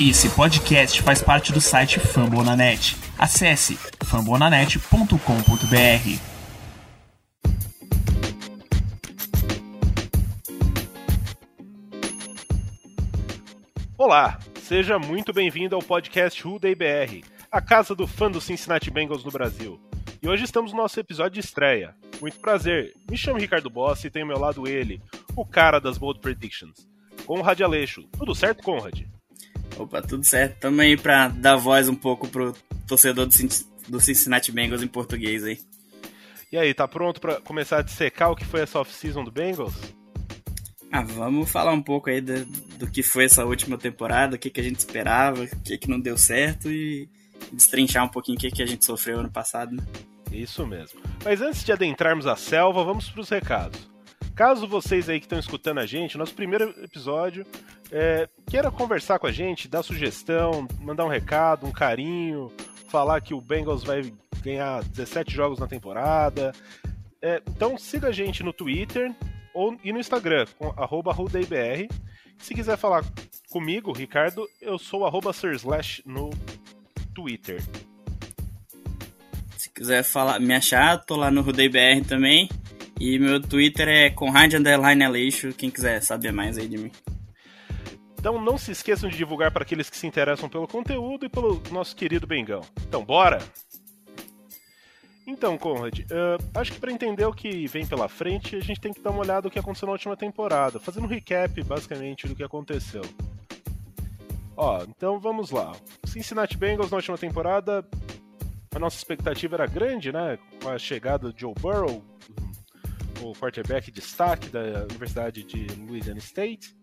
Esse podcast faz parte do site Fambonanet. Acesse fambonanet.com.br. Olá, seja muito bem-vindo ao podcast Who Day BR, a casa do fã do Cincinnati Bengals no Brasil. E hoje estamos no nosso episódio de estreia. Muito prazer, me chamo Ricardo Boss e tenho ao meu lado ele, o cara das Bold Predictions, Conrad Aleixo. Tudo certo, Conrad? Opa, tudo certo. Tamo aí pra dar voz um pouco pro torcedor do Cincinnati Bengals em português aí. E aí, tá pronto para começar a dissecar o que foi essa off-season do Bengals? Ah, vamos falar um pouco aí do, do que foi essa última temporada, o que, que a gente esperava, o que, que não deu certo e destrinchar um pouquinho o que, que a gente sofreu ano passado, né? Isso mesmo. Mas antes de adentrarmos a selva, vamos para os recados. Caso vocês aí que estão escutando a gente, nosso primeiro episódio, é, queira conversar com a gente, dar sugestão, mandar um recado, um carinho, falar que o Bengals vai ganhar 17 jogos na temporada. É, então siga a gente no Twitter ou, e no Instagram, com arroba Se quiser falar comigo, Ricardo, eu sou arroba no Twitter. Se quiser falar, me achar, tô lá no RudeiBR também. E meu Twitter é Conrad Underline Aleixo, quem quiser saber mais aí de mim. Então não se esqueçam de divulgar para aqueles que se interessam pelo conteúdo e pelo nosso querido Bengão. Então, bora! Então, Conrad, uh, acho que para entender o que vem pela frente, a gente tem que dar uma olhada no que aconteceu na última temporada, fazendo um recap, basicamente, do que aconteceu. Ó, então vamos lá. Cincinnati Bengals na última temporada, a nossa expectativa era grande, né? Com a chegada do Joe Burrow, o quarterback destaque da Universidade de Louisiana State.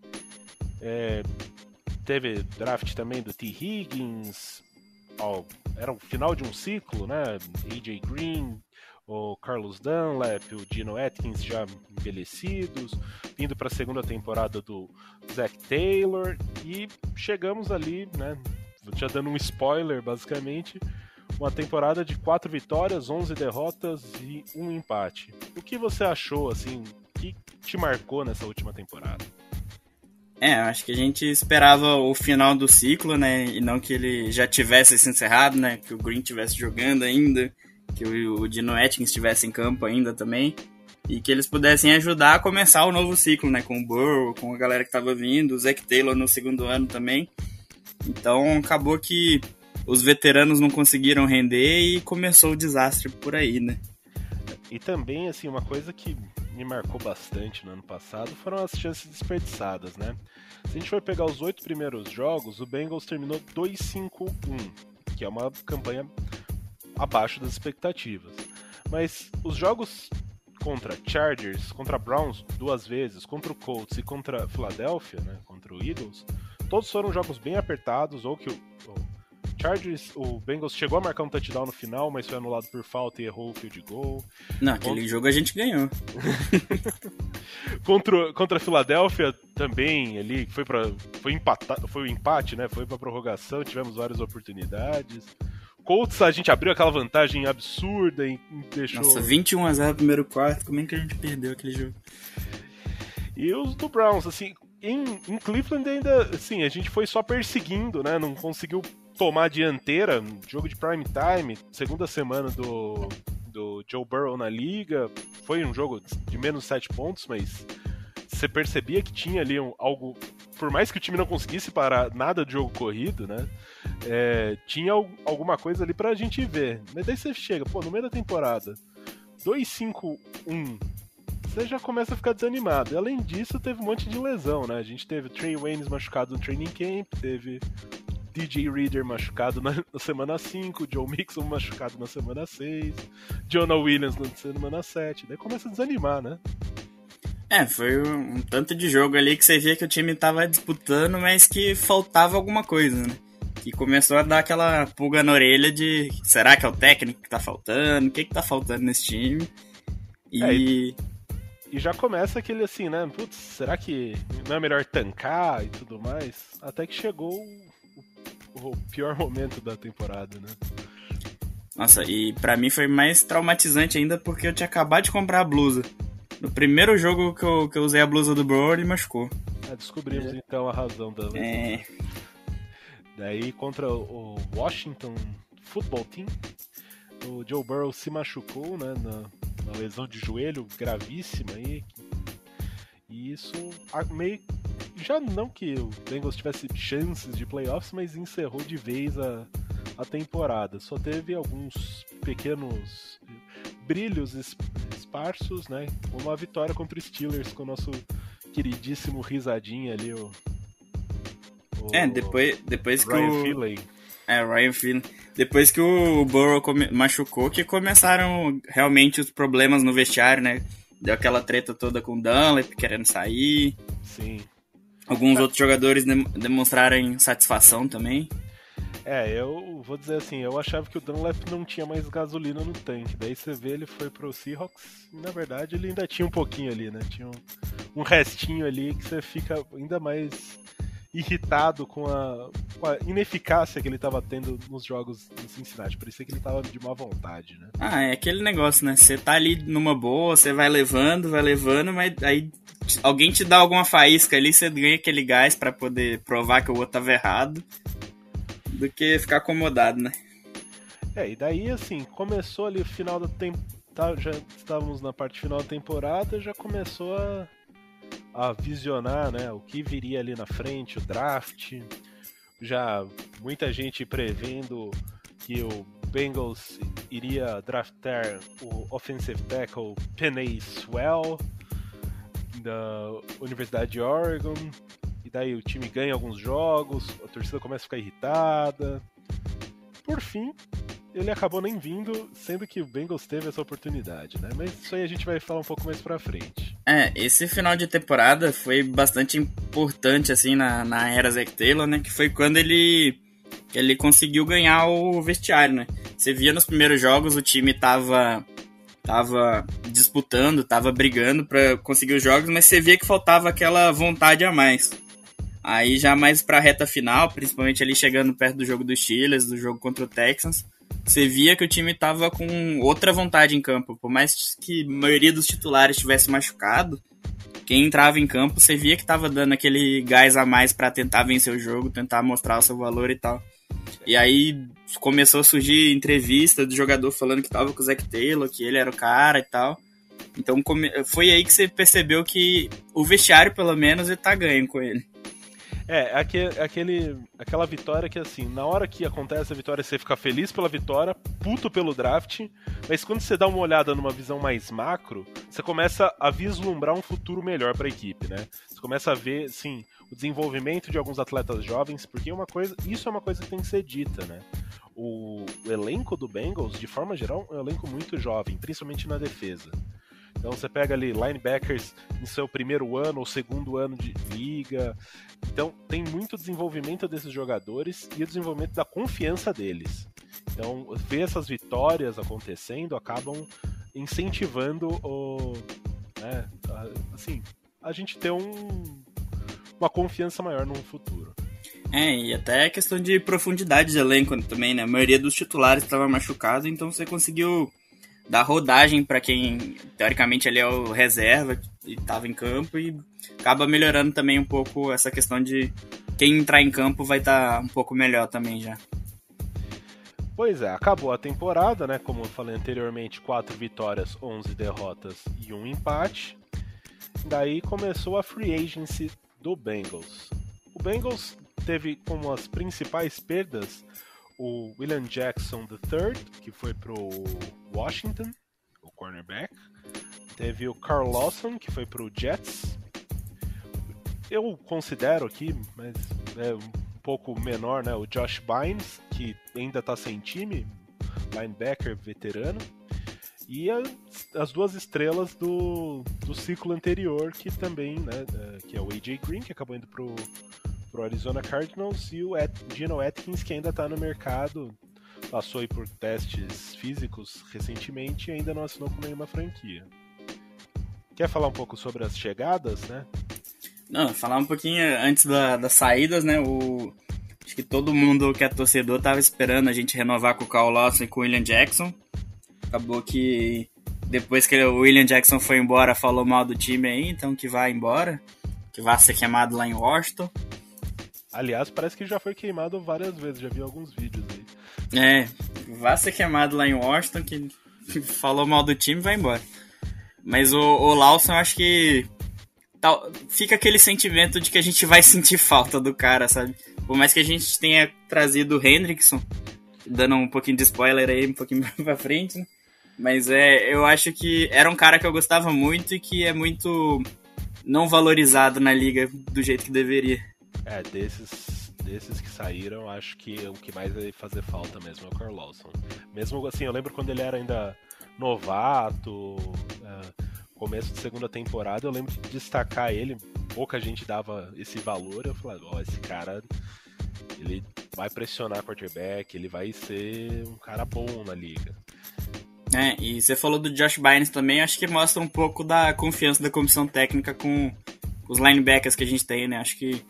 É, teve draft também do T. Higgins. Ó, era o final de um ciclo, né? AJ Green, o Carlos Dunlap, o Dino Atkins já envelhecidos, indo para a segunda temporada do Zach Taylor e chegamos ali, né? Já dando um spoiler, basicamente, uma temporada de quatro vitórias, 11 derrotas e um empate. O que você achou, assim, que te marcou nessa última temporada? É, acho que a gente esperava o final do ciclo, né? E não que ele já tivesse se encerrado, né? Que o Green estivesse jogando ainda, que o, Dino Atkins estivesse em campo ainda também. E que eles pudessem ajudar a começar o novo ciclo, né? Com o Burrow, com a galera que estava vindo, o Zach Taylor no segundo ano também. Então acabou que os veteranos não conseguiram render e começou o desastre por aí, né? E também, assim, uma coisa que me marcou bastante no ano passado foram as chances desperdiçadas, né? Se a gente for pegar os oito primeiros jogos, o Bengals terminou 2-5-1, que é uma campanha abaixo das expectativas. Mas os jogos contra Chargers, contra Browns duas vezes, contra o Colts e contra Philadelphia, né, contra o Eagles, todos foram jogos bem apertados, ou que o, Chargers, o Bengals chegou a marcar um touchdown no final, mas foi anulado por falta e errou o field goal. Não, aquele jogo a gente ganhou. contra, contra a Filadélfia também, ali foi para foi empatar, foi o um empate, né? Foi para prorrogação, tivemos várias oportunidades. Colts a gente abriu aquela vantagem absurda e deixou Nossa, 21 a 0 no primeiro quarto, como é que a gente perdeu aquele jogo? E os do Browns, assim, em, em, Cleveland ainda, assim, a gente foi só perseguindo, né? Não conseguiu tomar a dianteira, jogo de prime time, segunda semana do, do Joe Burrow na liga. Foi um jogo de menos 7 pontos, mas você percebia que tinha ali um, algo. Por mais que o time não conseguisse parar nada de jogo corrido, né? É, tinha alguma coisa ali pra gente ver. Mas daí você chega, pô, no meio da temporada, 2-5-1 você já começa a ficar desanimado. E, além disso, teve um monte de lesão, né? A gente teve Trey Waynes machucado no training camp, teve DJ Reader machucado na, na semana 5, Joe Mixon machucado na semana 6, Jonah Williams na semana 7. Daí começa a desanimar, né? É, foi um, um tanto de jogo ali que você via que o time tava disputando, mas que faltava alguma coisa, né? E começou a dar aquela pulga na orelha de será que é o técnico que tá faltando? O que que tá faltando nesse time? E... É, e e já começa aquele assim, né? Putz, será que não é melhor tancar e tudo mais? Até que chegou o, pior momento da temporada, né? Nossa, e para mim foi mais traumatizante ainda porque eu tinha acabado de comprar a blusa. No primeiro jogo que eu, que eu usei a blusa do Bro, ele machucou. Ah, descobrimos é. então a razão da. É. Daí contra o Washington Football Team, o Joe Burrow se machucou né, na, na lesão de joelho gravíssima aí. E isso meio. Já não que o Bengals tivesse chances de playoffs, mas encerrou de vez a, a temporada. Só teve alguns pequenos brilhos esparsos, né? Uma vitória contra o Steelers com o nosso queridíssimo risadinha ali, o. o é, depois, depois que Ryan o. Finley. É, Ryan Finley. Depois que o Burrow machucou, que começaram realmente os problemas no vestiário, né? Deu aquela treta toda com o Dunlap querendo sair. Sim. Alguns outros jogadores dem demonstraram satisfação também. É, eu vou dizer assim, eu achava que o Dunlap não tinha mais gasolina no tanque. Daí você vê ele foi pro Seahawks e na verdade ele ainda tinha um pouquinho ali, né? Tinha um, um restinho ali que você fica ainda mais irritado com a, com a, ineficácia que ele estava tendo nos jogos do Cincinnati. Parecia que ele estava de má vontade, né? Ah, é aquele negócio, né? Você tá ali numa boa, você vai levando, vai levando, mas aí alguém te dá alguma faísca ali, você ganha aquele gás para poder provar que o outro tava errado, do que ficar acomodado, né? É, e daí assim, começou ali o final da temporada, tá, já estávamos na parte final da temporada, já começou a a visionar né, o que viria ali na frente, o draft. Já muita gente prevendo que o Bengals iria draftar o offensive tackle Penny Swell da Universidade de Oregon. E daí o time ganha alguns jogos, a torcida começa a ficar irritada. Por fim, ele acabou nem vindo, sendo que o Bengals teve essa oportunidade, né? Mas isso aí a gente vai falar um pouco mais pra frente. É, esse final de temporada foi bastante importante, assim, na, na era Zac Taylor, né? Que foi quando ele, ele conseguiu ganhar o vestiário, né? Você via nos primeiros jogos o time tava, tava disputando, tava brigando para conseguir os jogos, mas você via que faltava aquela vontade a mais. Aí já mais pra reta final, principalmente ali chegando perto do jogo dos Steelers, do jogo contra o Texans, você via que o time tava com outra vontade em campo. Por mais que a maioria dos titulares tivesse machucado, quem entrava em campo, você via que tava dando aquele gás a mais para tentar vencer o jogo, tentar mostrar o seu valor e tal. E aí começou a surgir entrevista do jogador falando que tava com o Zac Taylor, que ele era o cara e tal. Então foi aí que você percebeu que o vestiário, pelo menos, ele tá ganho com ele. É, aquele, aquele, aquela vitória que, assim, na hora que acontece a vitória, você fica feliz pela vitória, puto pelo draft, mas quando você dá uma olhada numa visão mais macro, você começa a vislumbrar um futuro melhor para a equipe, né? Você começa a ver, sim, o desenvolvimento de alguns atletas jovens, porque uma coisa, isso é uma coisa que tem que ser dita, né? O, o elenco do Bengals, de forma geral, é um elenco muito jovem, principalmente na defesa. Então você pega ali linebackers em seu primeiro ano ou segundo ano de liga. Então tem muito desenvolvimento desses jogadores e o desenvolvimento da confiança deles. Então ver essas vitórias acontecendo acabam incentivando o, né, assim, a gente ter um, uma confiança maior no futuro. É, e até questão de profundidade de elenco também, né? A maioria dos titulares estava machucado, então você conseguiu dar rodagem para quem teoricamente é o reserva e estava em campo e acaba melhorando também um pouco essa questão de quem entrar em campo vai estar tá um pouco melhor também já. Pois é, acabou a temporada, né? Como eu falei anteriormente, quatro vitórias, 11 derrotas e um empate. Daí começou a free agency do Bengals. O Bengals teve como as principais perdas o William Jackson III, que foi pro Washington, o cornerback. Teve o Carl Lawson, que foi pro Jets. Eu considero aqui, mas é um pouco menor, né? O Josh Bynes, que ainda está sem time, linebacker veterano. E as, as duas estrelas do, do ciclo anterior, que também, né? É, que é o AJ Green, que acabou indo pro pro Arizona Cardinals e o At Gino Atkins, que ainda está no mercado, passou por testes físicos recentemente e ainda não assinou com nenhuma franquia. Quer falar um pouco sobre as chegadas, né? Não, falar um pouquinho antes da, das saídas, né? O, acho que todo mundo que é torcedor tava esperando a gente renovar com o Carl Lawson e com o William Jackson. Acabou que depois que o William Jackson foi embora, falou mal do time aí, então que vai embora, que vai ser queimado lá em Washington. Aliás, parece que já foi queimado várias vezes, já vi alguns vídeos aí. É, vai ser queimado lá em Washington, que falou mal do time vai embora. Mas o, o Lawson, acho que fica aquele sentimento de que a gente vai sentir falta do cara, sabe? Por mais que a gente tenha trazido o Hendrickson, dando um pouquinho de spoiler aí, um pouquinho pra frente, né? Mas é, eu acho que era um cara que eu gostava muito e que é muito não valorizado na liga do jeito que deveria. É, desses, desses que saíram, acho que o que mais vai fazer falta mesmo é o Carl Lawson. Mesmo assim, eu lembro quando ele era ainda novato, uh, começo de segunda temporada, eu lembro de destacar ele, pouca gente dava esse valor, eu falei, ó, oh, esse cara, ele vai pressionar quarterback, ele vai ser um cara bom na liga. É, e você falou do Josh Bynes também, acho que mostra um pouco da confiança da comissão técnica com os linebackers que a gente tem, né? Acho que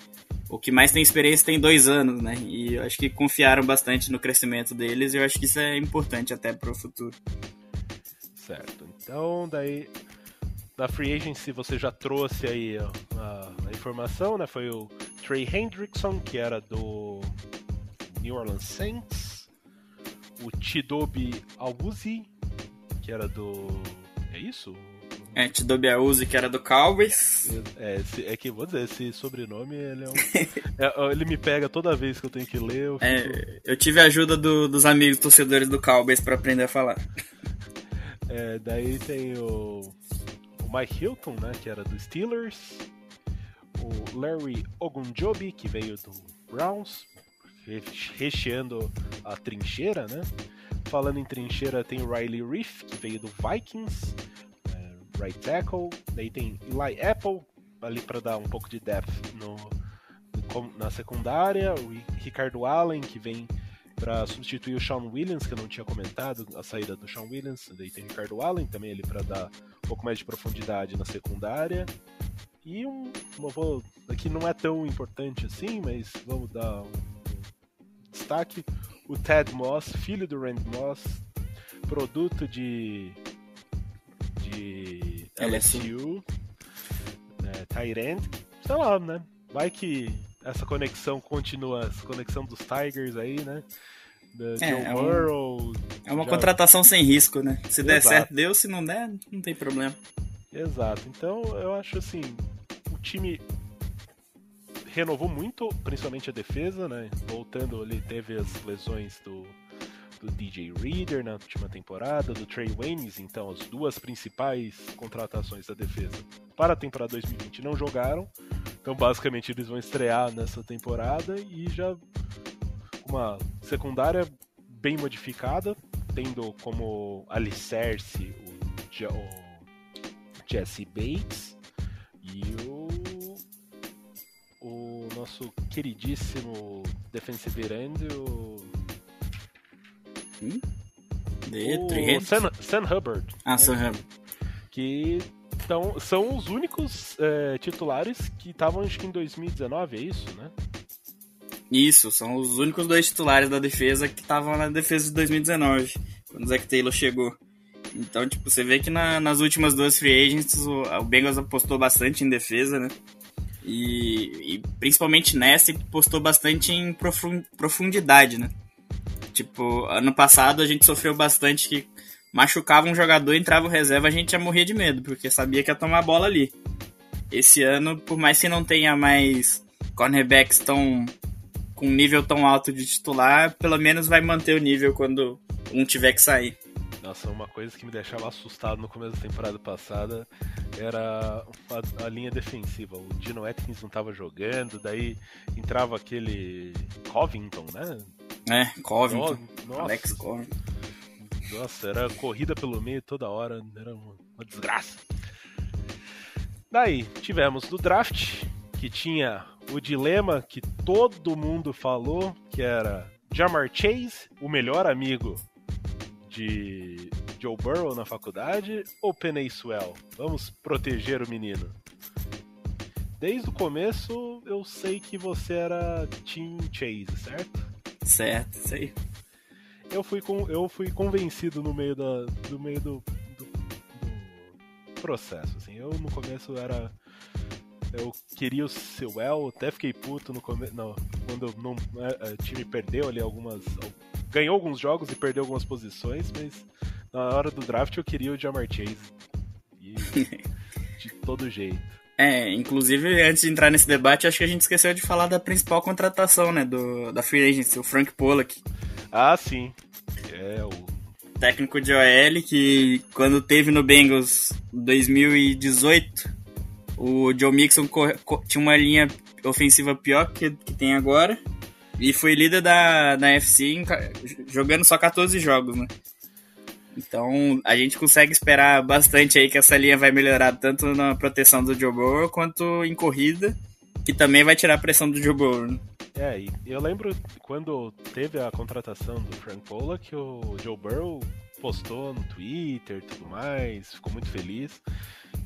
o que mais tem experiência tem dois anos, né? E eu acho que confiaram bastante no crescimento deles e eu acho que isso é importante até para o futuro. Certo. Então, daí na free agency você já trouxe aí a, a, informação, né? Foi o Trey Hendrickson, que era do New Orleans Saints, o Tidobi Awuzie, que era do. É isso? É, Tidobi Awuzie, que era do Cowboys. É, esse, é que, vou dizer, esse sobrenome, ele é um. é, ele me pega toda vez que eu tenho que ler. Eu, é, fico... é, eu tive a ajuda do, dos amigos torcedores do Cowboys para aprender a falar. É, daí tem o, o Mike Hilton, né, que era do Steelers. O Larry Ogunjobi, que veio do Browns, recheando a trincheira, né? Falando em trincheira, tem o Riley Reef, que veio do Vikings, right tackle. Daí tem Eli Apple, ali para dar um pouco de depth no, no, na secundária. O Ricardo Allen, que vem para substituir o Sean Williams, que eu não tinha comentado, a saída do Sean Williams. Daí tem o Ricardo Allen também ali para dar um pouco mais de profundidade na secundária. E um, vou, aqui não é tão importante assim, mas vamos dar um, um destaque o Ted Moss, filho do Randy Moss, produto de, de LSU, né, Tyrant, sei lá, né? Vai que essa conexão continua, essa conexão dos Tigers aí, né? Da é, é, um, é uma já... contratação sem risco, né? Se der Exato. certo, deu, se não der, não tem problema. Exato. Então eu acho assim, o time renovou muito, principalmente a defesa, né? Voltando ali, teve as lesões do, do DJ Reader na última temporada, do Trey Waynes, então as duas principais contratações da defesa para a temporada 2020 não jogaram. Então basicamente eles vão estrear nessa temporada e já uma secundária bem modificada, tendo como alicerce o, o Jesse Bates e o o nosso queridíssimo defensive end, o. Hum? o Sam, Sam, Hubbard. Ah, né? Sam Hubbard. Que tão, são os únicos é, titulares que estavam, acho que em 2019, é isso, né? Isso, são os únicos dois titulares da defesa que estavam na defesa de 2019, quando o Zac Taylor chegou. Então, tipo, você vê que na, nas últimas duas free agents o, o Bengals apostou bastante em defesa, né? E, e principalmente nessa, postou bastante em profundidade, né? Tipo, ano passado a gente sofreu bastante que machucava um jogador, entrava o reserva, a gente ia morrer de medo, porque sabia que ia tomar a bola ali. Esse ano, por mais que não tenha mais cornerbacks tão com nível tão alto de titular, pelo menos vai manter o nível quando um tiver que sair. Nossa, uma coisa que me deixava assustado no começo da temporada passada era a, a linha defensiva. O Dino Atkins não estava jogando, daí entrava aquele Covington, né? É, Covington. Nossa, Alex Covington. Nossa, era corrida pelo meio toda hora, era uma, desgraça. Daí, tivemos no draft, que tinha o dilema que todo mundo falou, que era Jamar Chase, o melhor amigo de Joe Burrow na faculdade ou Penny Swell? Vamos proteger o menino. Desde o começo eu sei que você era Team Chase, certo? Certo, sei. Eu fui, com, eu fui convencido no meio, da, do, meio do, do, do processo. Assim. Eu no começo era eu queria o Sewell, até fiquei puto no começo. Não, quando não, é, o time perdeu ali algumas. ganhou alguns jogos e perdeu algumas posições, mas na hora do draft eu queria o Jamar Chase. E, de todo jeito. É, inclusive, antes de entrar nesse debate, acho que a gente esqueceu de falar da principal contratação, né, do, da Free Agency, o Frank Pollack. Ah, sim. É, o... Técnico de OL, que quando teve no Bengals 2018, o Joe Mixon tinha uma linha ofensiva pior que, que tem agora, e foi líder da, da FC jogando só 14 jogos, né? Então a gente consegue esperar bastante aí que essa linha vai melhorar tanto na proteção do Joe Burrow quanto em corrida, que também vai tirar a pressão do Joe Burrow. Né? É, e eu lembro quando teve a contratação do Frank Pollack, que o Joe Burrow postou no Twitter e tudo mais, ficou muito feliz.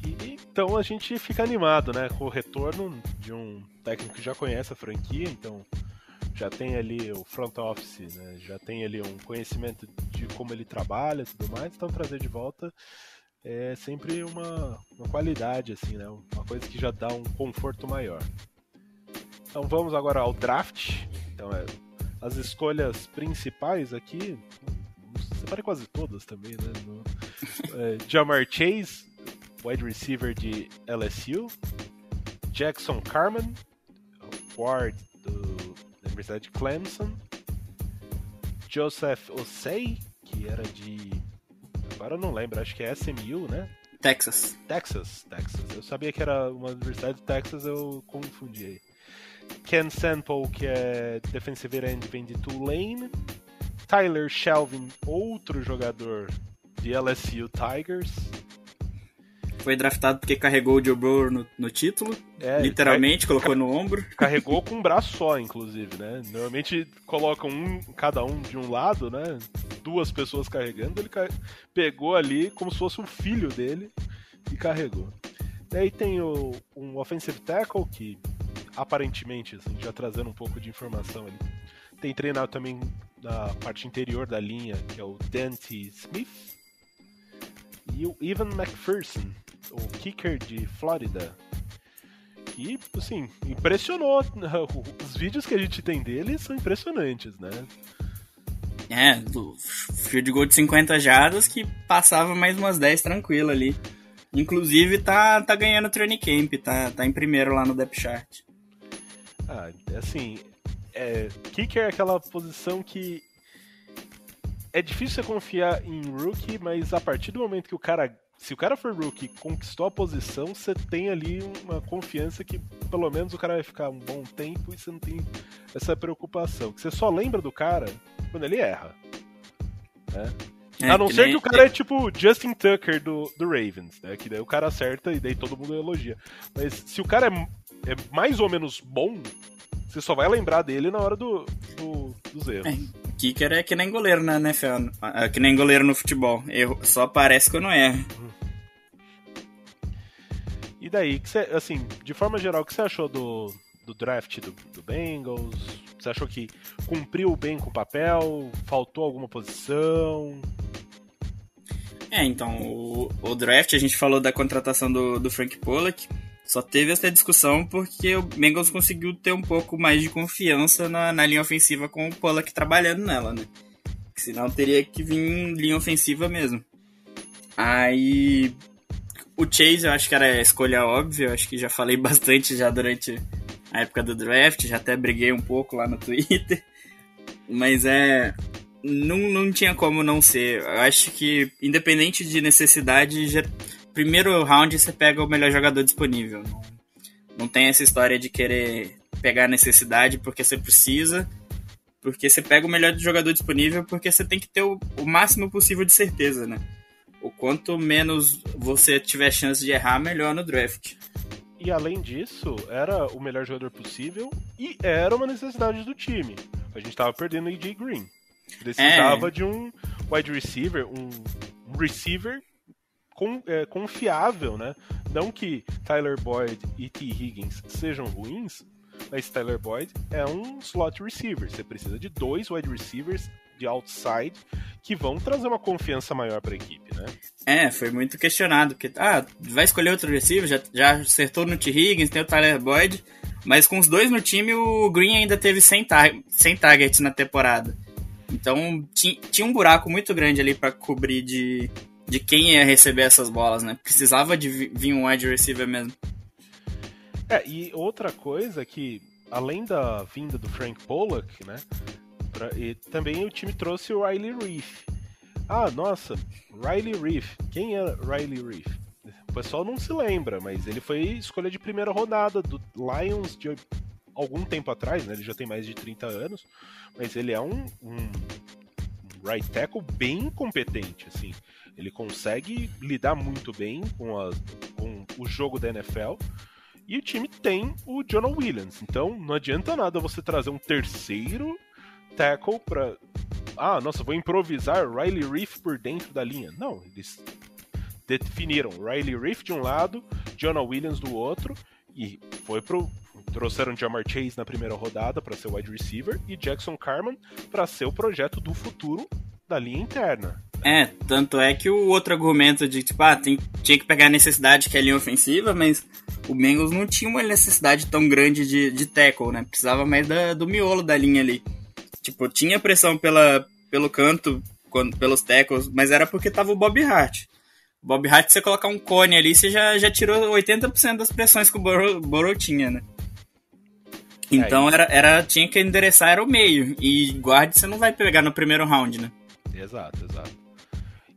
E, então a gente fica animado, né, com o retorno de um técnico que já conhece a franquia, então já tem ali o front office, né? já tem ali um conhecimento de como ele trabalha e tudo mais, então trazer de volta é sempre uma, uma qualidade, assim, né? Uma coisa que já dá um conforto maior. Então vamos agora ao draft. Então é, as escolhas principais aqui, separei quase todas também, né? No, é, Jamar Chase, wide receiver de LSU, Jackson Carman, guard Universidade de Clemson. Joseph Osei, que era de. Agora eu não lembro, acho que é SMU, né? Texas. Texas, Texas. Eu sabia que era uma universidade de Texas, eu confundi aí. Ken Sample, que é defensive end, vem de Tulane. Tyler Shelvin, outro jogador de LSU Tigers foi draftado porque carregou o Joe Burrow no, no título. É, literalmente, colocou no ombro. Carregou com um braço só, inclusive, né? Normalmente colocam um, cada um de um lado, né? Duas pessoas carregando. Ele pegou ali como se fosse um filho dele e carregou. Daí tem o, um offensive tackle que aparentemente, assim, já trazendo um pouco de informação ali, tem treinado também na parte interior da linha, que é o Dante Smith. E o Evan McPherson, o kicker de Flórida. E, assim, impressionou. Os vídeos que a gente tem dele são impressionantes, né? É, do field goal de 50 jardas que passava mais umas 10 tranquilo ali. Inclusive tá, tá ganhando o training camp, tá, tá em primeiro lá no depth chart. Ah, assim, é, kicker é aquela posição que é difícil você confiar em rookie, mas a partir do momento que o cara se o cara for rookie conquistou a posição, você tem ali uma confiança que pelo menos o cara vai ficar um bom tempo e você não tem essa preocupação. Que você só lembra do cara quando ele erra. Né? É, a não ser nem... que o cara é tipo Justin Tucker do, do Ravens, né? Que daí o cara acerta e daí todo mundo elogia. Mas se o cara é, é mais ou menos bom, você só vai lembrar dele na hora do, do dos erros. É, kicker é que nem goleiro na NFL, é que nem goleiro no futebol. Erro, só aparece quando erra. E daí, que você, assim, de forma geral, o que você achou do, do draft do, do Bengals? Você achou que cumpriu bem com o papel? Faltou alguma posição? É, então, o, o, draft, a gente falou da contratação do, do Frank Pollack, só teve essa discussão porque o Bengals conseguiu ter um pouco mais de confiança na, na linha ofensiva com o Pollack trabalhando nela, né? Senão teria que vir linha ofensiva mesmo. Aí o Chase eu acho que era a escolha óbvia, eu acho que já falei bastante já durante a época do draft, já até briguei um pouco lá no Twitter. Mas é. Não, não tinha como não ser. Eu acho que, independente de necessidade, já, primeiro round você pega o melhor jogador disponível. Não, não tem essa história de querer pegar a necessidade porque você precisa. Porque você pega o melhor jogador disponível porque você tem que ter o, o máximo possível de certeza, né? o quanto menos você tiver chance de errar, melhor no draft. E além disso, era o melhor jogador possível e era uma necessidade do time. A gente estava perdendo o AJ Green. Precisava é. de um wide receiver, um receiver com, é, confiável, né? Não que Tyler Boyd e T. Higgins sejam ruins, mas Tyler Boyd é um slot receiver. Você precisa de dois wide receivers de outside que vão trazer uma confiança maior para a equipe, né? É, foi muito questionado, porque ah, vai escolher outro receiver, já, já acertou no T. Higgins, tem o Tyler Boyd, Mas com os dois no time, o Green ainda teve 100, tar 100 targets na temporada. Então tinha um buraco muito grande ali para cobrir de, de quem ia receber essas bolas, né? Precisava de vir um wide receiver mesmo. É, e outra coisa que, além da vinda do Frank Pollock, né? Pra, e também o time trouxe o Riley Reef. Ah, nossa, Riley Reef. Quem é Riley Reef? O pessoal não se lembra, mas ele foi escolha de primeira rodada do Lions de algum tempo atrás, né? Ele já tem mais de 30 anos, mas ele é um, um, right tackle bem competente, assim. Ele consegue lidar muito bem com, a, com o jogo da NFL. E o time tem o Jonah Williams. Então não adianta nada você trazer um terceiro tackle para ah, nossa, vou improvisar Riley Reef por dentro da linha. Não, eles definiram Riley Reef de um lado, Jonah Williams do outro e foi pro trouxeram Jamar Chase na primeira rodada para ser wide receiver e Jackson Carman para ser o projeto do futuro da linha interna. É, tanto é que o outro argumento de tipo, ah, tem, tinha que pegar a necessidade que é a linha ofensiva, mas o Bengals não tinha uma necessidade tão grande de, de tackle, né? Precisava mais da, do miolo da linha ali. Tipo, tinha pressão pela, pelo canto, quando, pelos tackles, mas era porque tava o Bob Hart. Bob Hart, você colocar um cone ali, você já, já tirou 80% das pressões que o Burrow, Burrow tinha, né? Então era, era, tinha que endereçar era o meio. E guarde você não vai pegar no primeiro round, né? Exato, exato.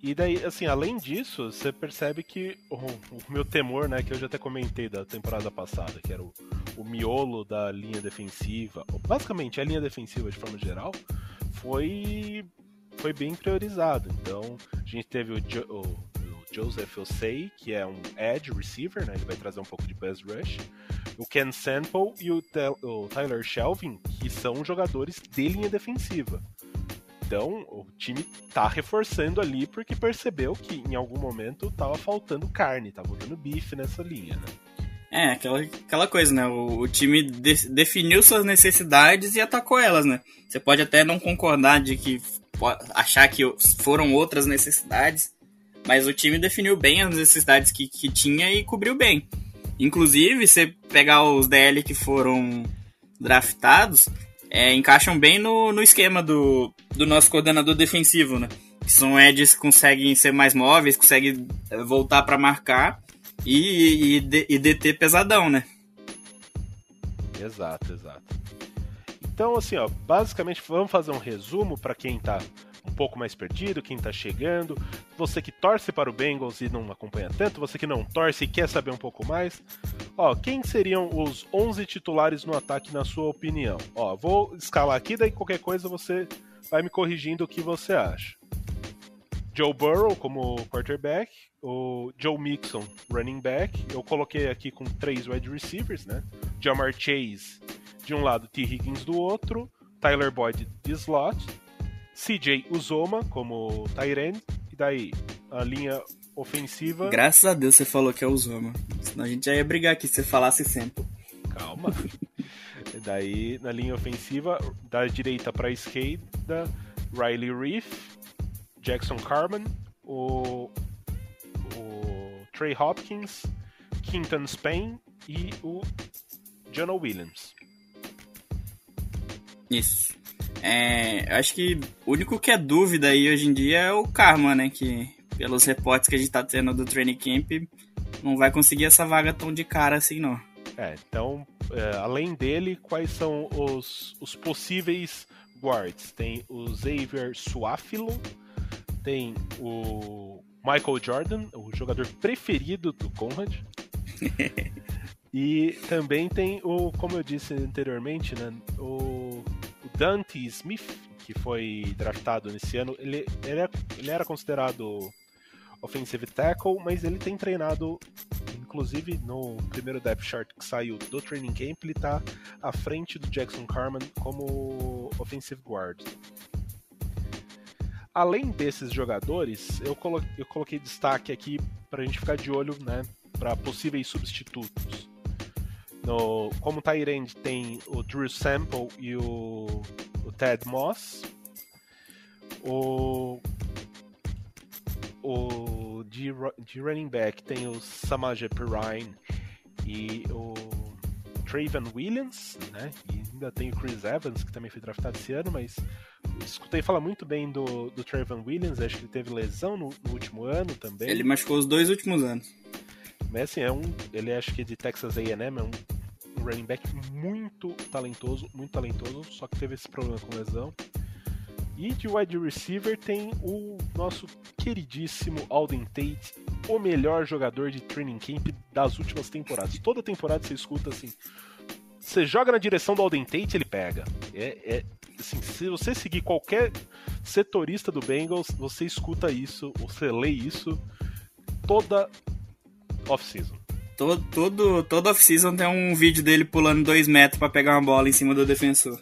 E daí, assim, além disso, você percebe que o, o, meu temor, né, que eu já até comentei da temporada passada, que era o, o miolo da linha defensiva, basicamente a linha defensiva de forma geral, foi, foi bem priorizado. Então, a gente teve o, jo, o, o Joseph Osei, que é um edge receiver, né, ele vai trazer um pouco de buzz rush, o Ken Sample e o, o Tyler Shelvin, que são jogadores de linha defensiva. Então, o time tá reforçando ali porque percebeu que em algum momento tava faltando carne, tava faltando bife nessa linha, né? É, aquela, aquela coisa, né? O, o time de, definiu suas necessidades e atacou elas, né? Você pode até não concordar de que achar que foram outras necessidades, mas o time definiu bem as necessidades que, que tinha e cobriu bem. Inclusive, você pegar os DL que foram draftados, é, encaixam bem no, no esquema do, do nosso coordenador defensivo, né? Que são edges que conseguem ser mais móveis, conseguem é, voltar para marcar e, e, e DT pesadão, né? Exato, exato. Então, assim, ó, basicamente vamos fazer um resumo para quem tá um pouco mais perdido, quem tá chegando, você que torce para o Bengals e não acompanha tanto, você que não torce e quer saber um pouco mais. Ó, quem seriam os 11 titulares no ataque na sua opinião? Ó, vou escalar aqui, daí qualquer coisa você vai me corrigindo o que você acha. Joe Burrow como quarterback, o Joe Mixon running back. Eu coloquei aqui com três wide receivers, né? Jamar Chase de um lado, T. Higgins do outro, Tyler Boyd de slot, CJ Uzoma como Tyrene, e daí a linha ofensiva. Graças a Deus você falou que é Uzoma, senão a gente já ia brigar aqui se você falasse sempre. Calma. daí na linha ofensiva, da direita para a esquerda, Riley Reef, Jackson Carman, o, o Trey Hopkins, Quinton Spain e o Jonah Williams. Isso. É, acho que o único que é dúvida aí hoje em dia é o Karma, né? Que pelos reportes que a gente tá tendo do training camp, não vai conseguir essa vaga tão de cara assim, não. É, então, é, além dele, quais são os, os possíveis guards? Tem o Xavier Suafilo, tem o Michael Jordan, o jogador preferido do Conrad. e também tem o, como eu disse anteriormente, né, o Dante Smith, que foi draftado nesse ano, ele, ele, é, ele era considerado offensive tackle, mas ele tem treinado, inclusive no primeiro depth chart que saiu do training camp, ele está à frente do Jackson Carman como offensive guard. Além desses jogadores, eu coloquei, eu coloquei destaque aqui para a gente ficar de olho né, para possíveis substitutos. No, como Tyrande tem o Drew Sample e o, o Ted Moss. O, o de, de running back tem o Samaje Perrine e o Traven Williams, né? E ainda tem o Chris Evans, que também foi draftado esse ano, mas escutei falar muito bem do, do Traven Williams, acho que ele teve lesão no, no último ano também. Ele machucou os dois últimos anos. Mas assim, é um. Ele acho que é de Texas AM, é um, um running back muito talentoso, muito talentoso, só que teve esse problema com lesão. E de wide receiver tem o nosso queridíssimo Alden Tate, o melhor jogador de training camp das últimas temporadas. Toda temporada você escuta assim. Você joga na direção do Alden Tate, ele pega. É, é assim, se você seguir qualquer setorista do Bengals, você escuta isso, você lê isso toda off-season. Todo, todo, todo off-season tem um vídeo dele pulando dois metros para pegar uma bola em cima do defensor.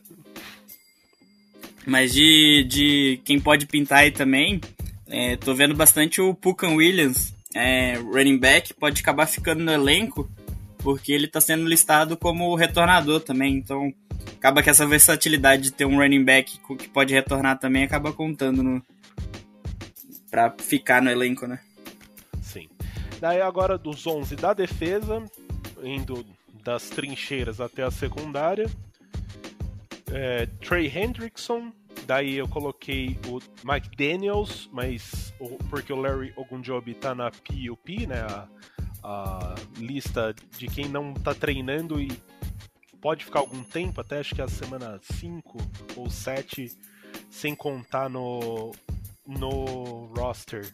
Mas de, de quem pode pintar aí também, é, tô vendo bastante o Pucan Williams, é, running back, pode acabar ficando no elenco, porque ele tá sendo listado como retornador também, então acaba que essa versatilidade de ter um running back que pode retornar também acaba contando no, pra ficar no elenco, né? Sim. Daí agora dos 11 da defesa, indo das trincheiras até a secundária, é, Trey Hendrickson, daí eu coloquei o Mike Daniels, mas porque o Larry Ogunjobi tá na PUP, né, a, a, lista de quem não tá treinando e pode ficar algum tempo, até acho que a semana 5 ou 7, sem contar no, no roster.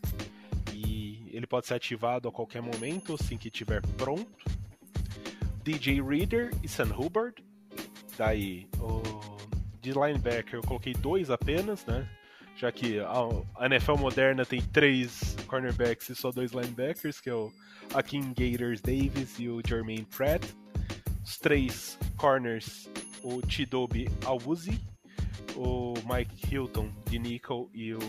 E ele pode ser ativado a qualquer momento, assim que estiver pronto. DJ Reader e Sam Hubbard, Daí, o, de linebacker eu coloquei dois apenas, né? Já que a, NFL moderna tem três cornerbacks e só dois linebackers, que é o Akin Gators Davis e o Jermaine Pratt. Os três corners, o Chidobe Awuzi, o Mike Hilton de nickel e o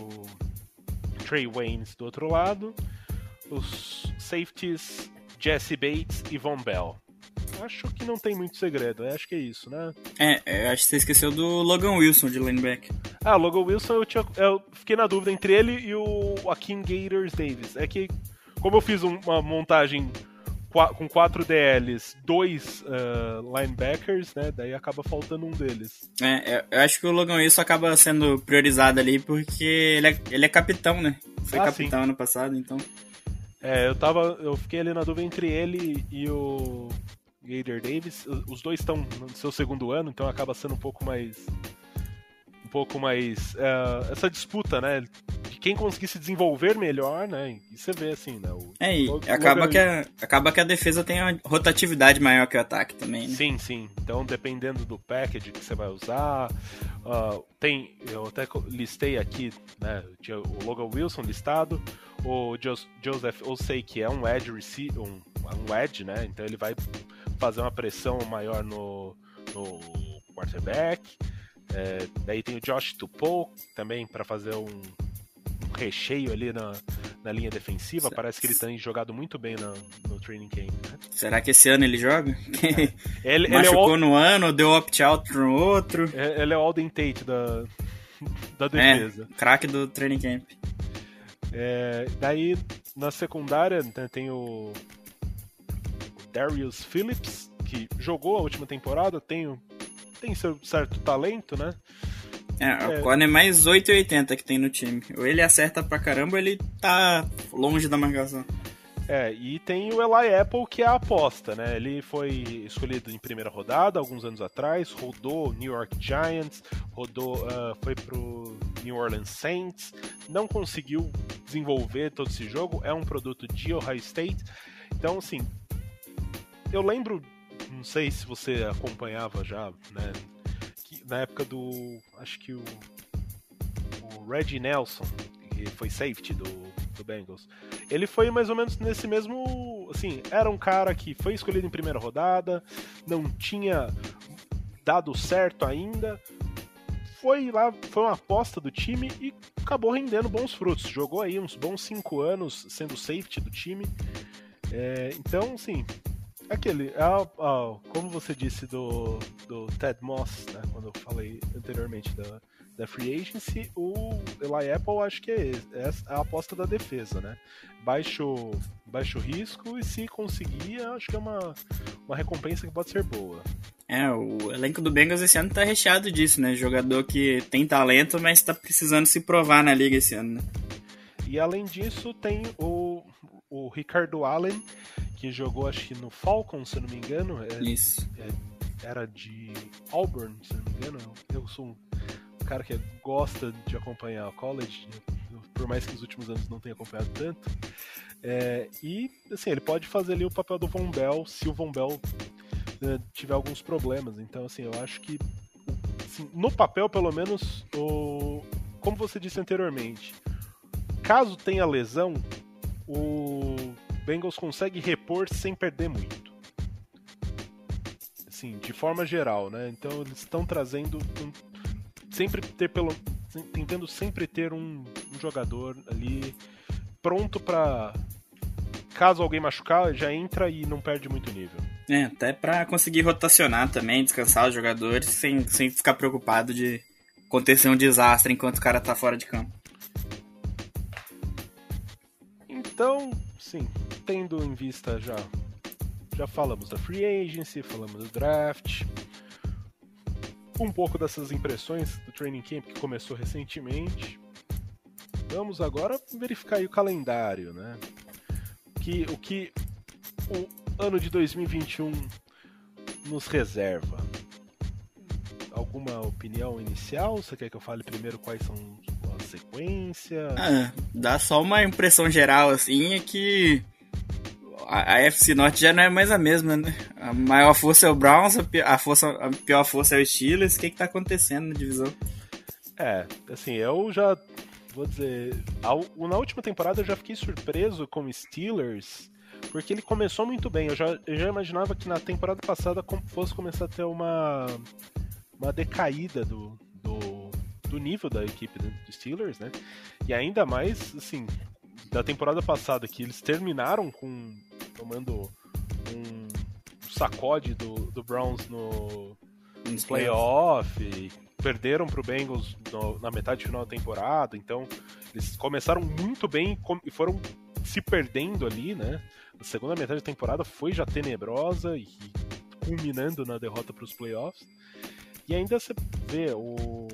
Trey Waynes do outro lado. Os safeties, Jesse Bates e Von Bell acho que não tem muito segredo. Acho que é isso, né? É, acho que você esqueceu do Logan Wilson de linebacker. Ah, Logan Wilson eu, tinha, eu fiquei na dúvida entre ele e o Akin Gators Davis. É que, como eu fiz uma montagem com quatro DLs, dois uh, linebackers, né? Daí acaba faltando um deles. É, eu acho que o Logan Wilson acaba sendo priorizado ali porque ele é, ele é capitão, né? Foi ah, capitão sim. ano passado, então. É, eu tava. Eu fiquei ali na dúvida entre ele e o Gator Davis. Os dois estão no seu segundo ano, então acaba sendo um pouco mais. Um pouco mais. Uh, essa disputa, né? De quem conseguir se desenvolver melhor, né? E você vê assim, né? O, é, e acaba, que a, acaba que a defesa tem uma rotatividade maior que o ataque também, né? Sim, sim. Então, dependendo do package que você vai usar. Uh, tem. Eu até listei aqui, né? Tinha o Logan Wilson listado. O Joseph Osei, que é um edge receiver, um, um edge, né? Então ele vai fazer uma pressão maior no, no quarterback. É, daí tem o Josh Tupou também para fazer um, um, recheio ali na, na linha defensiva. Parece que ele tem jogado muito bem no, no training camp. Né? Será que esse ano ele joga? É. Ele, Machucou ele é o... no ano, deu opt-out no outro. É, ele é o Alden Tate da, da defesa. É, craque do training camp. É, daí na secundária né, tem o Darius Phillips, que jogou a última temporada, tem, tem seu certo talento, né? É, é. o corner mais 8,80 que tem no time. Ou ele acerta pra caramba ou ele tá longe da marcação. É, e tem o Eli Apple, que é a aposta, né? Ele foi escolhido em primeira rodada, alguns anos atrás, rodou New York Giants, rodou, uh, foi pro New Orleans Saints, não conseguiu desenvolver todo esse jogo, é um produto de Ohio State. Então, assim, eu lembro, não sei se você acompanhava já, né? na época do. Acho que o. O Reggie Nelson, que foi safety do, do Bengals. Ele foi mais ou menos nesse mesmo. Assim, era um cara que foi escolhido em primeira rodada, não tinha dado certo ainda. Foi lá, foi uma aposta do time e acabou rendendo bons frutos. Jogou aí uns bons cinco anos sendo safety do time. É, então, assim, Aquele, ah, ah, como você disse do, do Ted Moss, né, quando eu falei anteriormente da, da Free Agency, o Eli Apple acho que é, é a aposta da defesa, né? Baixo, baixo risco e se conseguir, acho que é uma, uma recompensa que pode ser boa. É, o elenco do Bengals esse ano tá recheado disso, né? Jogador que tem talento, mas tá precisando se provar na liga esse ano, né? E além disso, tem o, o Ricardo Allen, que jogou acho que no Falcons, se não me engano. É, Isso. É, era de Auburn, se não me engano. Eu sou um cara que gosta de acompanhar o college, por mais que nos últimos anos não tenha acompanhado tanto. É, e, assim, ele pode fazer ali o papel do Von Bell se o Von Bell né, tiver alguns problemas. Então, assim, eu acho que assim, no papel, pelo menos, o, como você disse anteriormente, caso tenha lesão, o Bengals consegue repor sem perder muito. Assim, de forma geral, né? Então eles estão trazendo um, sempre ter pelo tentando sempre ter um, um jogador ali pronto para caso alguém machucar, já entra e não perde muito nível. É, até para conseguir rotacionar também, descansar os jogadores sem, sem ficar preocupado de acontecer um desastre enquanto o cara tá fora de campo. Então, sim, tendo em vista já já falamos da free agency, falamos do draft, um pouco dessas impressões do training camp que começou recentemente. Vamos agora verificar o calendário, né? Que, o que o ano de 2021 nos reserva? Alguma opinião inicial? Você quer que eu fale primeiro quais são as sequências? Ah, dá só uma impressão geral, assim, é que a, a FC Norte já não é mais a mesma, né? A maior força é o Browns, a, força, a pior força é o Steelers. O que, que tá acontecendo na divisão? É, assim, eu já vou dizer, na última temporada eu já fiquei surpreso com o Steelers porque ele começou muito bem. Eu já, eu já imaginava que na temporada passada fosse começar a ter uma, uma decaída do, do, do nível da equipe do Steelers, né? E ainda mais, assim, da temporada passada, que eles terminaram com tomando um sacode do, do Browns no, no playoff, perderam para o Bengals no, na metade final da temporada, então eles começaram muito bem e foram se perdendo ali, né? A segunda metade da temporada foi já tenebrosa e culminando na derrota para os playoffs. E ainda você vê o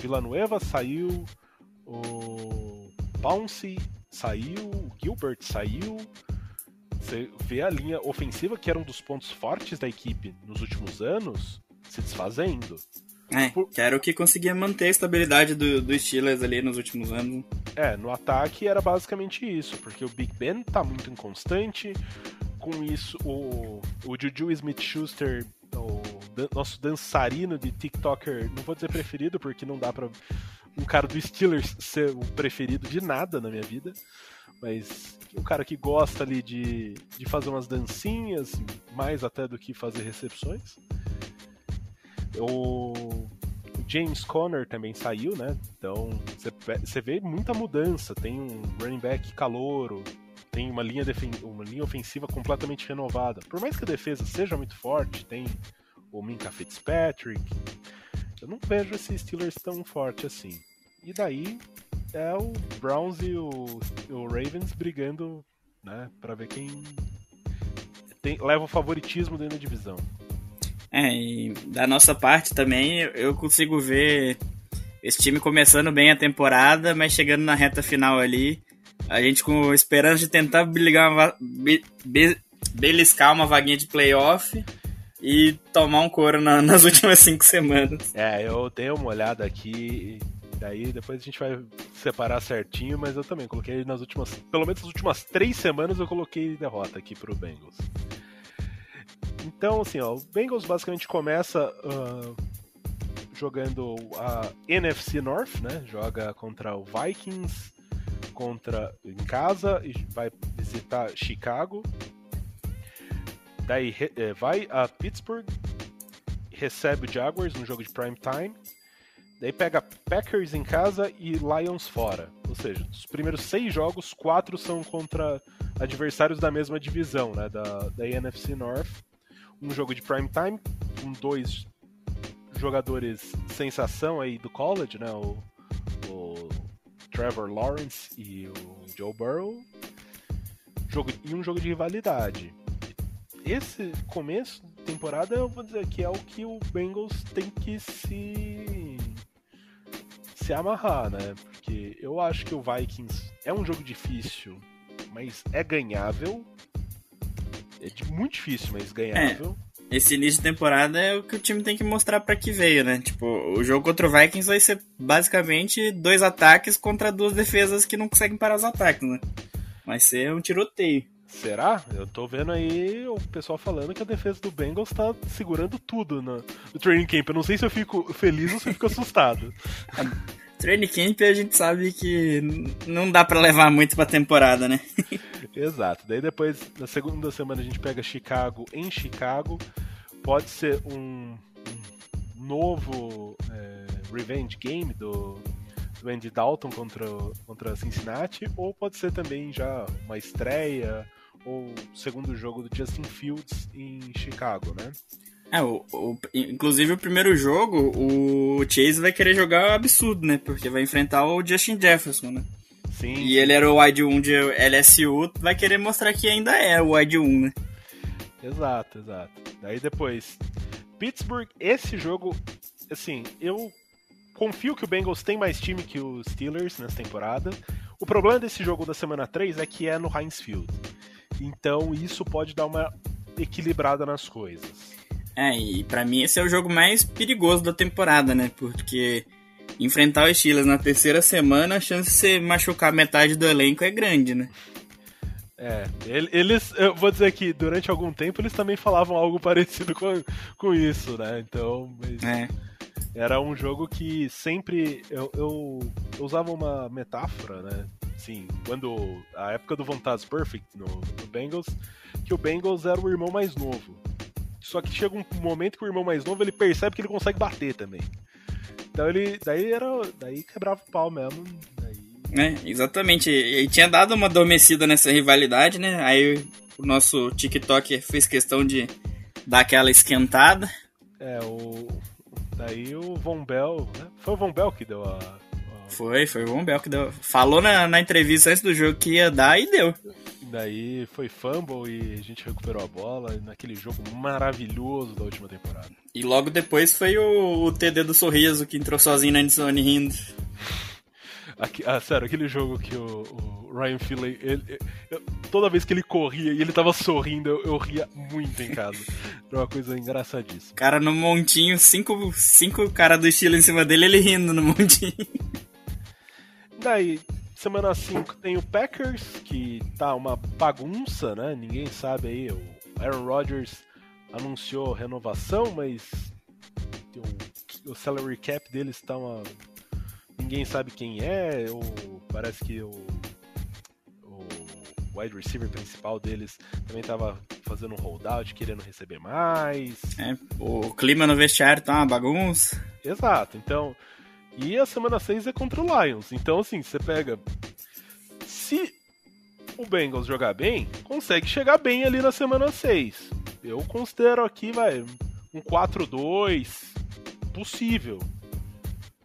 Villanueva saiu, o Bouncy saiu, o Gilbert saiu. Você vê a linha ofensiva, que era um dos pontos fortes da equipe nos últimos anos, se desfazendo. É, Por... que era o que conseguia manter a estabilidade do, do Steelers ali nos últimos anos. É, no ataque era basicamente isso, porque o Big Ben tá muito inconstante, com isso o, o Juju Smith-Schuster, o nosso dançarino de TikToker, não vou dizer preferido, porque não dá pra um cara do Steelers ser o preferido de nada na minha vida, mas um cara que gosta ali de, de fazer umas dancinhas, mais até do que fazer recepções. O James Conner também saiu, né? Então você vê muita mudança. Tem um running back calouro, tem uma linha, uma linha ofensiva completamente renovada. Por mais que a defesa seja muito forte, tem o Minka Fitzpatrick. Eu não vejo esse Steelers tão forte assim. E daí é o Browns e o, o Ravens brigando, né, para ver quem tem, leva o favoritismo dentro da divisão. É, e da nossa parte também, eu consigo ver esse time começando bem a temporada, mas chegando na reta final ali, a gente com esperança de tentar uma, be, be, beliscar uma vaguinha de playoff e tomar um couro na, nas últimas cinco semanas. É, eu dei uma olhada aqui, daí depois a gente vai separar certinho, mas eu também coloquei nas últimas, pelo menos nas últimas três semanas eu coloquei derrota aqui pro Bengals. Então, assim, ó, o Bengals basicamente começa uh, jogando a NFC North, né? Joga contra o Vikings, contra em casa e vai visitar Chicago. Daí é, vai a Pittsburgh, recebe o Jaguars no jogo de prime time. Daí pega Packers em casa e Lions fora. Ou seja, dos primeiros seis jogos, quatro são contra adversários da mesma divisão, né? Da, da NFC North um jogo de prime time com dois jogadores sensação aí do college, né? O, o Trevor Lawrence e o Joe Burrow. jogo, e um jogo de rivalidade. Esse começo de temporada eu vou dizer que é o que o Bengals tem que se se amarrar, né? Porque eu acho que o Vikings é um jogo difícil, mas é ganhável. É muito difícil, mas ganhável. É esse início de temporada é o que o time tem que mostrar para que veio, né? Tipo, o jogo contra o Vikings vai ser basicamente dois ataques contra duas defesas que não conseguem parar os ataques, né? Vai ser um tiroteio. Será? Eu tô vendo aí o pessoal falando que a defesa do Bengals tá segurando tudo no, no training camp. Eu não sei se eu fico feliz ou se eu fico assustado. training camp a gente sabe que não dá para levar muito pra temporada, né? Exato. Daí depois, na segunda semana, a gente pega Chicago em Chicago. Pode ser um, um novo é, revenge game do, do Andy Dalton contra, contra Cincinnati, ou pode ser também já uma estreia ou segundo jogo do Justin Fields em Chicago, né? É, o, o, inclusive o primeiro jogo, o Chase vai querer jogar absurdo, né? Porque vai enfrentar o Justin Jefferson, né? Sim. E ele era o wide 1 de LSU, vai querer mostrar que ainda é o wide 1, né? Exato, exato. Daí depois, Pittsburgh, esse jogo, assim, eu confio que o Bengals tem mais time que os Steelers nessa temporada. O problema desse jogo da semana 3 é que é no Heinz Field. Então isso pode dar uma equilibrada nas coisas. É, e para mim esse é o jogo mais perigoso da temporada, né? Porque enfrentar os Steelers na terceira semana, a chance de você machucar metade do elenco é grande, né? É, eles, eu vou dizer que durante algum tempo eles também falavam algo parecido com, com isso, né? Então, é. era um jogo que sempre eu, eu, eu, usava uma metáfora, né? Sim, quando a época do Vontades Perfect no, no Bengals, que o Bengals era o irmão mais novo. Só que chega um momento que o irmão mais novo ele percebe que ele consegue bater também. Então ele. Daí era. Daí quebrava o pau mesmo. Daí... É, exatamente. E tinha dado uma adormecida nessa rivalidade, né? Aí o nosso TikTok fez questão de dar aquela esquentada. É, o. Daí o Von Bell. Né? Foi o Von Bell que deu a. Foi, foi o Von Bell que deu. Falou na, na entrevista antes do jogo que ia dar e deu. Daí foi fumble e a gente recuperou a bola naquele jogo maravilhoso da última temporada. E logo depois foi o, o TD do Sorriso que entrou sozinho na endzone rindo. Aqui, ah, sério, aquele jogo que o, o Ryan Finley, ele, ele, toda vez que ele corria e ele tava sorrindo, eu, eu ria muito em casa. Era uma coisa engraçadíssima. Cara, no montinho, cinco, cinco caras do estilo em cima dele, ele rindo no montinho. Daí, Semana 5 tem o Packers, que tá uma bagunça, né? Ninguém sabe aí. O Aaron Rodgers anunciou renovação, mas o, o salary cap deles está uma. Ninguém sabe quem é, ou parece que o, o wide receiver principal deles também estava fazendo um holdout, querendo receber mais. É, o clima no vestiário tá uma bagunça. Exato, então e a semana 6 é contra o Lions. Então, assim, você pega. Se o Bengals jogar bem, consegue chegar bem ali na semana 6. Eu considero aqui, vai, um 4-2 possível.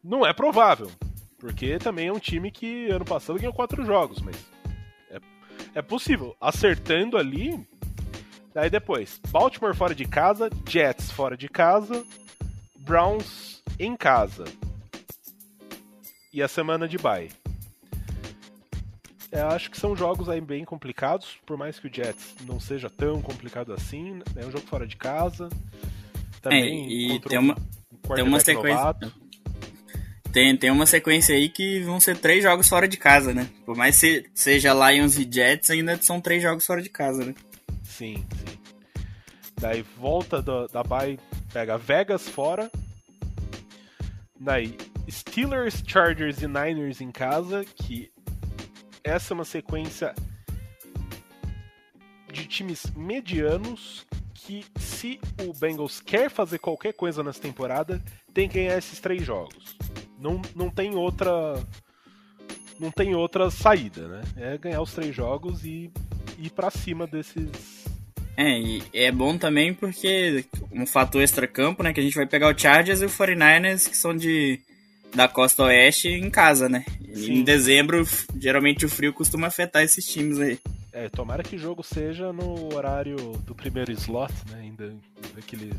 Não é provável, porque também é um time que ano passado ganhou quatro jogos, mas é, é possível. Acertando ali, daí depois, Baltimore fora de casa, Jets fora de casa, Browns em casa e a semana de bye. É, acho que são jogos aí bem complicados, por mais que o Jets não seja tão complicado assim. É um jogo fora de casa. Também é, e tem uma, um tem uma sequência. Tem, tem uma sequência aí que vão ser três jogos fora de casa, né? Por mais que seja Lions e Jets, ainda são três jogos fora de casa, né? Sim, sim. Daí volta do, da bye, pega Vegas fora. Daí Steelers, Chargers e Niners em casa, que essa é uma sequência de times medianos que se o Bengals quer fazer qualquer coisa nessa temporada, tem que ganhar esses três jogos. Não, não tem outra não tem outra saída, né? É ganhar os três jogos e ir para cima desses é, e é bom também porque um fator extra-campo, né? Que a gente vai pegar o Chargers e o 49ers, que são de da costa oeste em casa, né? Sim. Em dezembro, geralmente o frio costuma afetar esses times aí. É, tomara que o jogo seja no horário do primeiro slot, né? Ainda daquele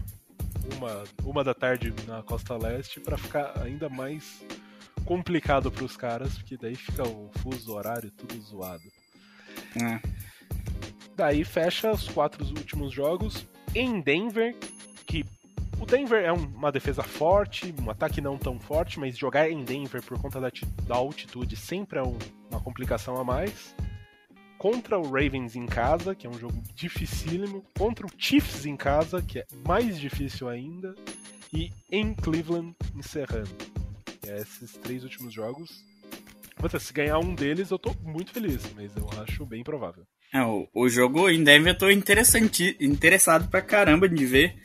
uma, uma da tarde na costa leste para ficar ainda mais complicado para os caras, porque daí fica o fuso horário tudo zoado. É. Daí fecha os quatro últimos jogos em Denver, o Denver é uma defesa forte, um ataque não tão forte, mas jogar em Denver por conta da, da altitude sempre é um, uma complicação a mais contra o Ravens em casa, que é um jogo dificílimo, contra o Chiefs em casa, que é mais difícil ainda, e em Cleveland encerrando. É esses três últimos jogos. se ganhar um deles, eu tô muito feliz, mas eu acho bem provável. É, o, o jogo em Denver eu tô interessante, interessado pra caramba de ver,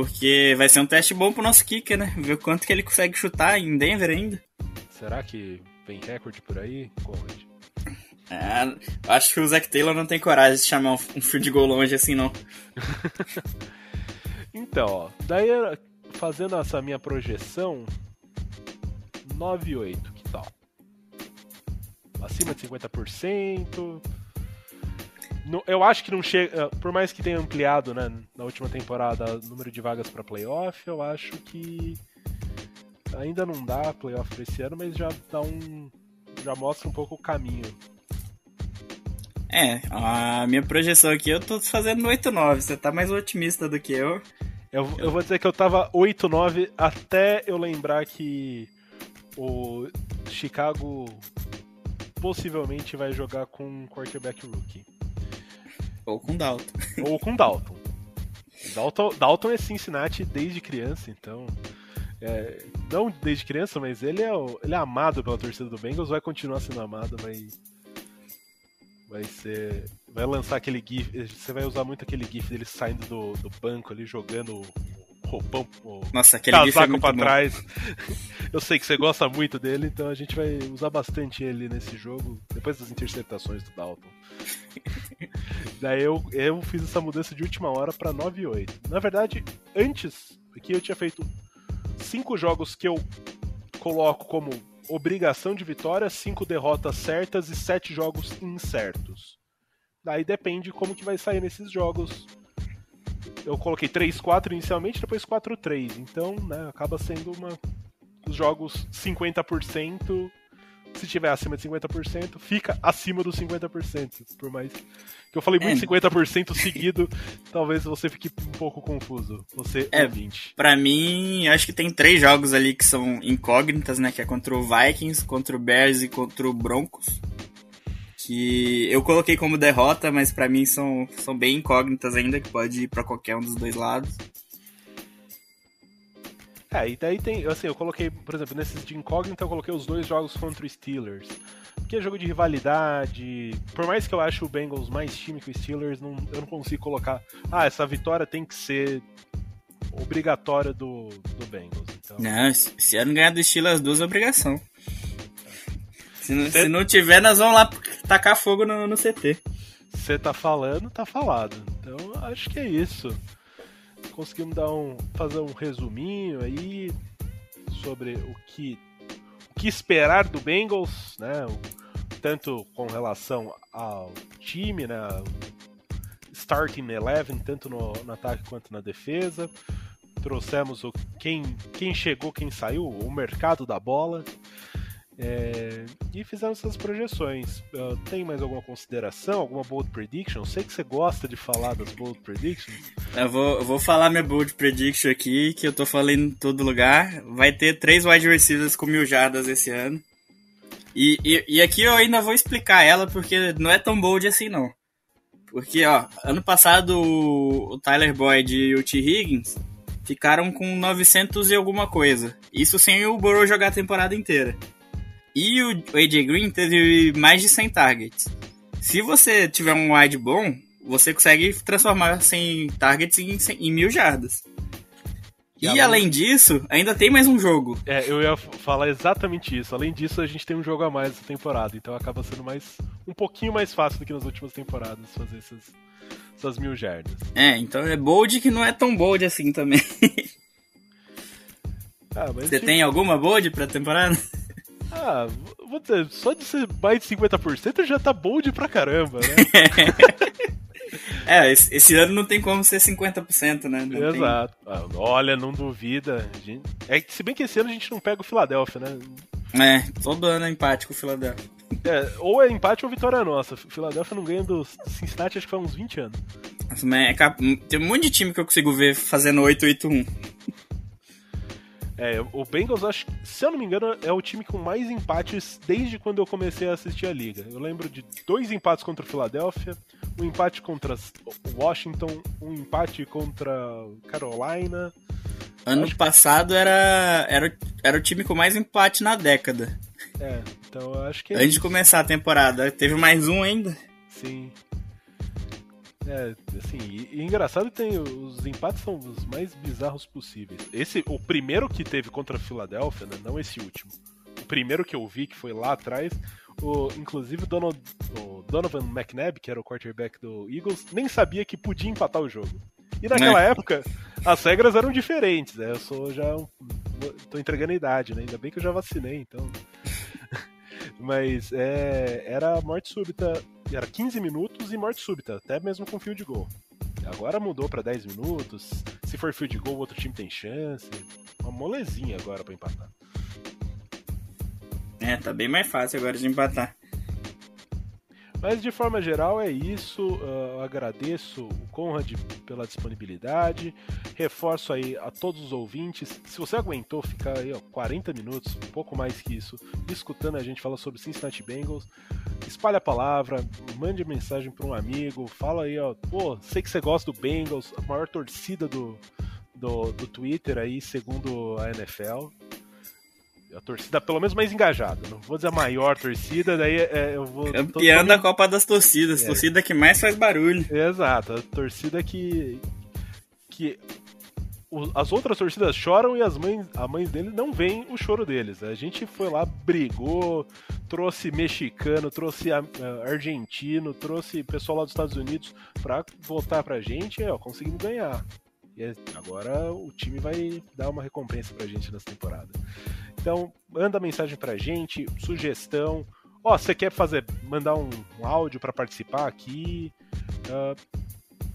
porque vai ser um teste bom pro nosso kicker, né? Ver o quanto que ele consegue chutar em Denver ainda. Será que vem recorde por aí, Conrad? É, acho que o Zac Taylor não tem coragem de chamar um field goal longe assim, não. então, ó, daí fazendo essa minha projeção, 9,8, que tal? Acima de 50%. Eu acho que não chega. Por mais que tenha ampliado né, na última temporada o número de vagas para playoff, eu acho que ainda não dá playoff para esse ano, mas já dá um. já mostra um pouco o caminho é, a minha projeção aqui eu tô fazendo 8-9. Você tá mais otimista do que eu. eu. Eu vou dizer que eu tava 8-9 até eu lembrar que o Chicago possivelmente vai jogar com um quarterback rookie. Ou com Dalton. Ou com Dalton. Dalton, Dalton é Cincinnati desde criança, então. É, não desde criança, mas ele é, ele é amado pela torcida do Bengals, vai continuar sendo amado, mas Vai ser. Vai lançar aquele GIF. Você vai usar muito aquele GIF dele saindo do, do banco ali, jogando o roupão, o Nossa, aquele casaco é pra bom. trás. Eu sei que você gosta muito dele, então a gente vai usar bastante ele nesse jogo, depois das interceptações do Dalton. Daí eu, eu fiz essa mudança de última hora pra 9 e 8. Na verdade, antes aqui eu tinha feito cinco jogos que eu coloco como obrigação de vitória, cinco derrotas certas e sete jogos incertos. Daí depende como que vai sair nesses jogos. Eu coloquei 3-4 inicialmente, depois 4-3. Então, né, acaba sendo uma os jogos 50% se tiver acima de 50%, fica acima dos 50%. Por mais que eu falei muito é. 50% seguido, talvez você fique um pouco confuso. Você é 20. Pra mim, acho que tem três jogos ali que são incógnitas, né? Que é contra o Vikings, contra o Bears e contra o Broncos. Que eu coloquei como derrota, mas para mim são, são bem incógnitas ainda, que pode ir para qualquer um dos dois lados. É, e daí tem, assim, eu coloquei, por exemplo, nesses de incógnita, eu coloquei os dois jogos contra o Steelers. Porque é jogo de rivalidade. Por mais que eu ache o Bengals mais time que o Steelers, não, eu não consigo colocar. Ah, essa vitória tem que ser obrigatória do, do Bengals. Então... Não, se ano ganhar do Steelers, duas é obrigação. Se não, Cê... se não tiver, nós vamos lá tacar fogo no, no CT. Você tá falando, tá falado. Então acho que é isso conseguimos dar um, fazer um resuminho aí sobre o que, o que esperar do Bengals, né? tanto com relação ao time, né? Starting Eleven, tanto no, no ataque quanto na defesa. Trouxemos o quem, quem chegou, quem saiu, o mercado da bola. É, e fizemos essas projeções. Uh, tem mais alguma consideração? Alguma bold prediction? Sei que você gosta de falar das bold predictions. Eu vou, eu vou falar minha bold prediction aqui, que eu tô falando em todo lugar. Vai ter três wide receivers com mil jardas esse ano. E, e, e, aqui eu ainda vou explicar ela, porque não é tão bold assim não. Porque, ó, ano passado o, o Tyler Boyd e o T. Higgins ficaram com 900 e alguma coisa. Isso sem o Burrow jogar a temporada inteira. E o AJ Green teve mais de 100 targets. Se você tiver um wide bom, você consegue transformar 100 targets em, 100, em mil jardas. E, e além... disso, ainda tem mais um jogo. É, eu ia falar exatamente isso. Além disso, a gente tem um jogo a mais essa temporada, então acaba sendo mais um pouquinho mais fácil do que nas últimas temporadas fazer essas, essas mil jardas. É, então é bold que não é tão bold assim também. Ah, Você tipo... tem alguma bold pra temporada? Ah, vou dizer, só de ser mais de 50% já tá bold pra caramba, né? é, esse, esse, ano não tem como ser 50%, né? Não Exato. Tem... Ah, olha, não duvida. Gente... É, se bem que esse ano a gente não pega o Philadelphia, né? É, todo ano é empate com o Philadelphia. É, ou é empate ou vitória nossa. O Philadelphia não ganha do Cincinnati acho que faz uns 20 anos. Nossa, é, tem um monte de time que eu consigo ver fazendo 8-8-1. É, o Bengals, acho, se eu não me engano, é o time com mais empates desde quando eu comecei a assistir a liga. Eu lembro de dois empates contra o Philadelphia, um empate contra Washington, um empate contra Carolina. Ano acho passado era, era, era o time com mais empate na década. É, então eu acho que. É Antes isso. de começar a temporada, teve mais um ainda. Sim. É, assim, e, e engraçado tem os empates são os mais bizarros possíveis. Esse, o primeiro que teve contra a Filadélfia, né, não esse último. O primeiro que eu vi, que foi lá atrás, o, inclusive o, Donald, o Donovan McNabb, que era o quarterback do Eagles, nem sabia que podia empatar o jogo. E naquela é. época, as regras eram diferentes, né? Eu sou já. Um, tô entregando a idade, né? Ainda bem que eu já vacinei, então. Mas é, era morte súbita, era 15 minutos e morte súbita, até mesmo com field goal. Agora mudou para 10 minutos. Se for field goal, o outro time tem chance. Uma molezinha agora para empatar. É, tá bem mais fácil agora de empatar. Mas de forma geral é isso. Uh, agradeço o Conrad pela disponibilidade. Reforço aí a todos os ouvintes. Se você aguentou ficar aí ó, 40 minutos, um pouco mais que isso, escutando a gente falar sobre Cincinnati Bengals, espalhe a palavra, mande mensagem para um amigo, fala aí, ó, pô, sei que você gosta do Bengals, a maior torcida do, do, do Twitter aí, segundo a NFL a torcida pelo menos mais engajada. Não vou dizer a maior torcida, daí é, eu vou. Campeã da Copa das Torcidas, é. torcida que mais faz barulho. Exato, a torcida que. que as outras torcidas choram e as mães, a mães dele não veem o choro deles. A gente foi lá, brigou, trouxe mexicano, trouxe argentino, trouxe pessoal lá dos Estados Unidos para votar pra gente, ó, conseguimos ganhar. E agora o time vai dar uma recompensa pra gente nessa temporada. Então, manda mensagem pra gente, sugestão. Ó, oh, você quer fazer, mandar um, um áudio para participar aqui? Uh,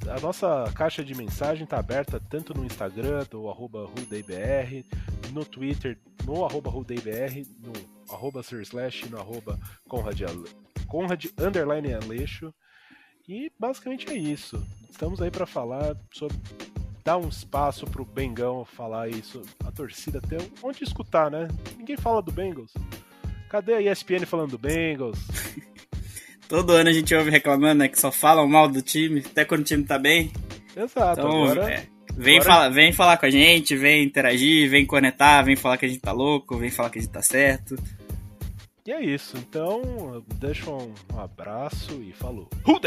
a nossa caixa de mensagem tá aberta tanto no Instagram, do arroba RudeIBR, no Twitter, no arroba RudeIBR, no arroba Slash, no arroba Conrad, Conrad underline Aleixo. E basicamente é isso. Estamos aí para falar sobre dar um espaço pro Bengão falar isso, a torcida ter onde escutar, né? Ninguém fala do Bengals. Cadê a ESPN falando do Bengals? Todo ano a gente ouve reclamando, né? Que só falam mal do time, até quando o time tá bem. Exato, então, agora... É, vem, agora... Falar, vem falar com a gente, vem interagir, vem conectar, vem falar que a gente tá louco, vem falar que a gente tá certo. E é isso, então deixa um abraço e falou. Who